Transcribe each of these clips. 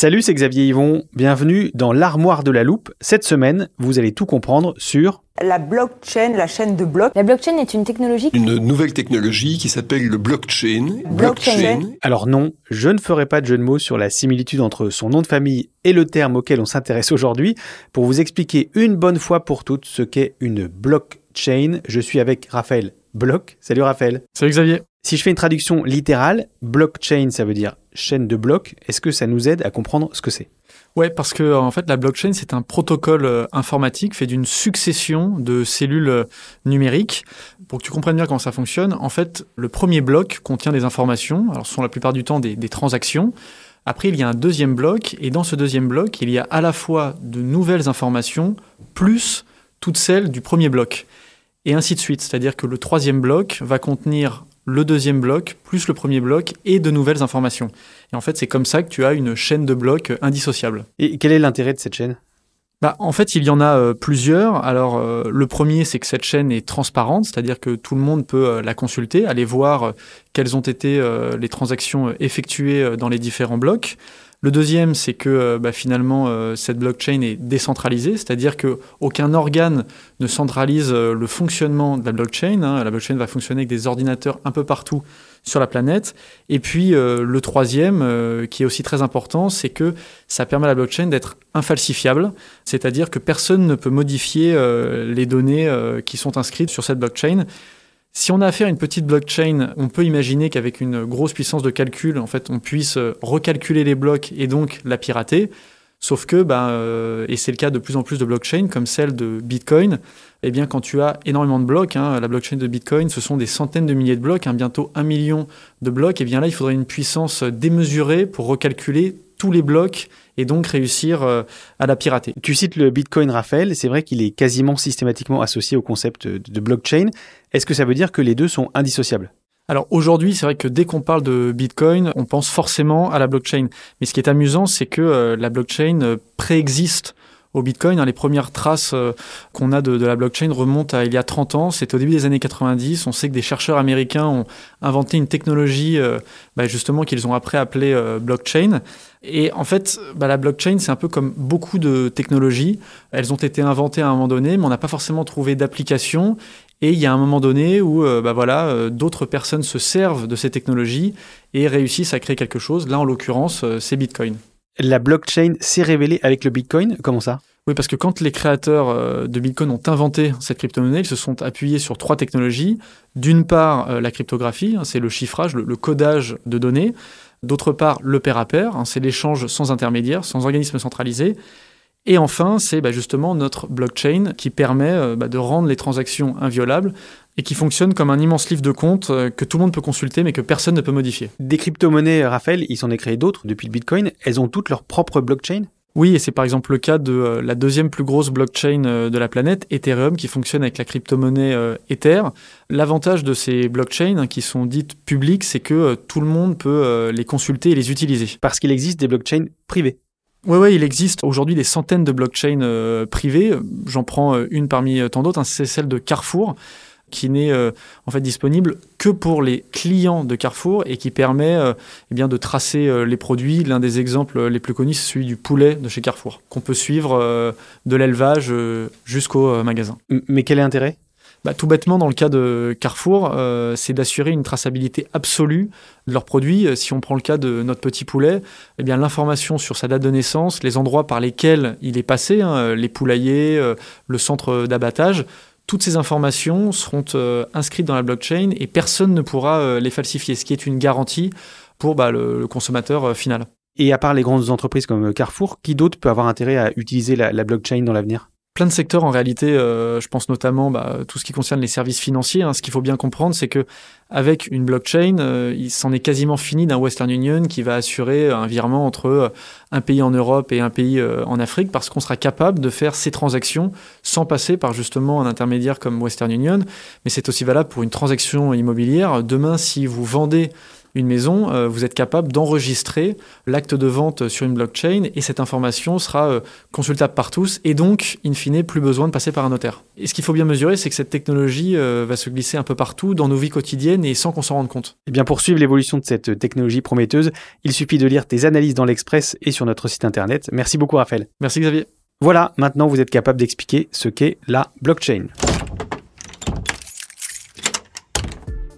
Salut, c'est Xavier Yvon. Bienvenue dans l'armoire de la loupe. Cette semaine, vous allez tout comprendre sur la blockchain, la chaîne de blocs. La blockchain est une technologie Une nouvelle technologie qui s'appelle le blockchain. Blockchain. Alors non, je ne ferai pas de jeu de mots sur la similitude entre son nom de famille et le terme auquel on s'intéresse aujourd'hui. Pour vous expliquer une bonne fois pour toutes ce qu'est une blockchain, je suis avec Raphaël Bloch. Salut Raphaël. Salut Xavier. Si je fais une traduction littérale, blockchain, ça veut dire chaîne de blocs. Est-ce que ça nous aide à comprendre ce que c'est? Ouais, parce que en fait, la blockchain, c'est un protocole euh, informatique fait d'une succession de cellules euh, numériques. Pour que tu comprennes bien comment ça fonctionne, en fait, le premier bloc contient des informations. Alors, ce sont la plupart du temps des transactions. Après, il y a un deuxième bloc, et dans ce deuxième bloc, il y a à la fois de nouvelles informations, plus toutes celles du premier bloc. Et ainsi de suite. C'est-à-dire que le troisième bloc va contenir le deuxième bloc, plus le premier bloc, et de nouvelles informations. Et en fait, c'est comme ça que tu as une chaîne de blocs indissociable. Et quel est l'intérêt de cette chaîne? Bah, en fait, il y en a euh, plusieurs. Alors, euh, le premier, c'est que cette chaîne est transparente, c'est-à-dire que tout le monde peut euh, la consulter, aller voir quelles ont été les transactions effectuées dans les différents blocs. Le deuxième, c'est que euh, bah, finalement, euh, cette blockchain est décentralisée, c'est-à-dire que aucun organe ne centralise euh, le fonctionnement de la blockchain. hein. La blockchain va fonctionner avec des ordinateurs un peu partout sur la planète. Et puis, le troisième, qui est aussi très important, c'est que ça permet à la blockchain d'être infalsifiable, c'est-à-dire que personne ne peut modifier les données qui sont inscrites sur cette blockchain. Si on a affaire à une petite blockchain, on peut imaginer qu'avec une grosse puissance de calcul, en fait, on puisse euh, recalculer les blocs et donc la pirater. Sauf que, ben, euh, et c'est le cas de plus en plus de blockchains comme celle de Bitcoin, eh bien, quand tu as énormément de blocs, hein, la blockchain de Bitcoin, ce sont des centaines de milliers de blocs, hein, bientôt un million de blocs, et bien là, il faudrait une puissance démesurée pour recalculer tous les blocs et donc réussir euh, à la pirater. Tu cites le Bitcoin, Raphaël. C'est vrai qu'il est quasiment systématiquement associé au concept de blockchain. Est-ce que ça veut dire que les deux sont indissociables? Alors aujourd'hui, c'est vrai que dès qu'on parle de Bitcoin, on pense forcément à la blockchain. Mais ce qui est amusant, c'est que euh, la blockchain euh, préexiste au Bitcoin. hein. Les premières traces euh, qu'on a de, la blockchain remontent à il y a 30 ans. C'était au début des années 90. On sait que des chercheurs américains ont inventé une technologie euh, bah, justement qu'ils ont après appelée euh, blockchain. Et en fait, bah, la blockchain, c'est un peu comme beaucoup de technologies. Elles ont été inventées à un moment donné, mais on n'a pas forcément trouvé d'application. Et il y a un moment donné où bah voilà, d'autres personnes se servent de ces technologies et réussissent à créer quelque chose. Là, en l'occurrence, c'est Bitcoin. La blockchain s'est révélée avec le Bitcoin Comment ça? Oui, parce que quand les créateurs euh, de Bitcoin ont inventé cette crypto-monnaie, ils se sont appuyés sur trois technologies. D'une part, euh, la cryptographie, hein, c'est le chiffrage, le, codage de données. D'autre part, le pair à pair, hein, c'est l'échange sans intermédiaire, sans organisme centralisé. Et enfin, c'est bah, justement notre blockchain qui permet euh, bah, de rendre les transactions inviolables et qui fonctionne comme un immense livre de compte euh, que tout le monde peut consulter mais que personne ne peut modifier. Des crypto-monnaies, Raphaël, il s'en est créé d'autres depuis le Bitcoin. Elles ont toutes leur propre blockchain? Oui, et c'est par exemple le cas de euh, la deuxième plus grosse blockchain euh, de la planète, Ethereum, qui fonctionne avec la crypto-monnaie Ether. L'avantage de ces blockchains hein, qui sont dites publiques, c'est que tout le monde peut les consulter et les utiliser. Parce qu'il existe des blockchains privées. Oui, ouais, il existe aujourd'hui des centaines de blockchains privées. J'en prends une parmi tant d'autres, hein, c'est celle de Carrefour. Qui n'est euh, en fait disponible que pour les clients de Carrefour et qui permet euh, eh bien de tracer euh, les produits. L'un des exemples les plus connus, c'est celui du poulet de chez Carrefour, qu'on peut suivre de l'élevage jusqu'au magasin. Mais quel est l'intérêt? Bah, tout bêtement, dans le cas de Carrefour, euh, c'est d'assurer une traçabilité absolue de leurs produits. Si on prend le cas de notre petit poulet, eh bien l'information sur sa date de naissance, les endroits par lesquels il est passé, hein, les poulaillers, euh, le centre d'abattage, toutes ces informations seront euh, inscrites dans la blockchain et personne ne pourra euh, les falsifier, ce qui est une garantie pour bah, le, consommateur euh, final. Et à part les grandes entreprises comme Carrefour, qui d'autre peut avoir intérêt à utiliser la blockchain dans l'avenir? Plein de secteurs en réalité. euh, je pense notamment bah, tout ce qui concerne les services financiers. hein. Ce qu'il faut bien comprendre, c'est que avec une blockchain, euh, il s'en est quasiment fini d'un Western Union qui va assurer un virement entre euh, un pays en Europe et un pays euh, en Afrique, parce qu'on sera capable de faire ces transactions sans passer par justement un intermédiaire comme Western Union. Mais c'est aussi valable pour une transaction immobilière. Demain, si vous vendez une maison, euh, vous êtes capable d'enregistrer l'acte de vente sur une blockchain et cette information sera euh, consultable par tous et donc, in fine, plus besoin de passer par un notaire. Et ce qu'il faut bien mesurer, c'est que cette technologie euh, va se glisser un peu partout dans nos vies quotidiennes et sans qu'on s'en rende compte. Eh bien, pour suivre l'évolution de cette technologie prometteuse, il suffit de lire tes analyses dans l'Express et sur notre site internet. Merci beaucoup, Raphaël. Merci Xavier. Voilà, maintenant vous êtes capable d'expliquer ce qu'est la blockchain.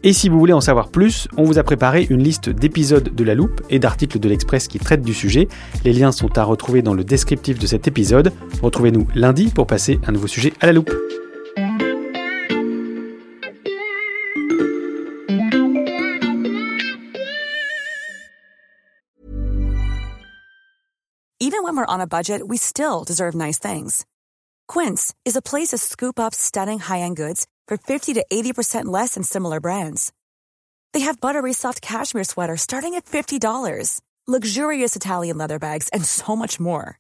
Et si vous voulez en savoir plus, on vous a préparé une liste d'épisodes de La Loupe et d'articles de l'Express qui traitent du sujet. Les liens sont à retrouver dans le descriptif de cet épisode. Retrouvez-nous lundi pour passer un nouveau sujet à la loupe. Even when we're on a budget, we still deserve nice things. Quince is a place to scoop up stunning high-end goods for 50 to 80% less than similar brands. They have buttery soft cashmere sweaters starting at $50, luxurious Italian leather bags, and so much more.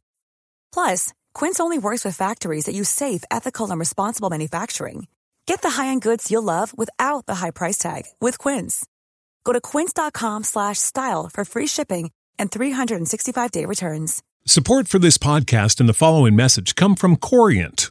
Plus, Quince only works with factories that use safe, ethical, and responsible manufacturing. Get the high-end goods you'll love without the high price tag with Quince. Go to quince.com slash style for free shipping and 365-day returns. Support for this podcast and the following message come from Corient.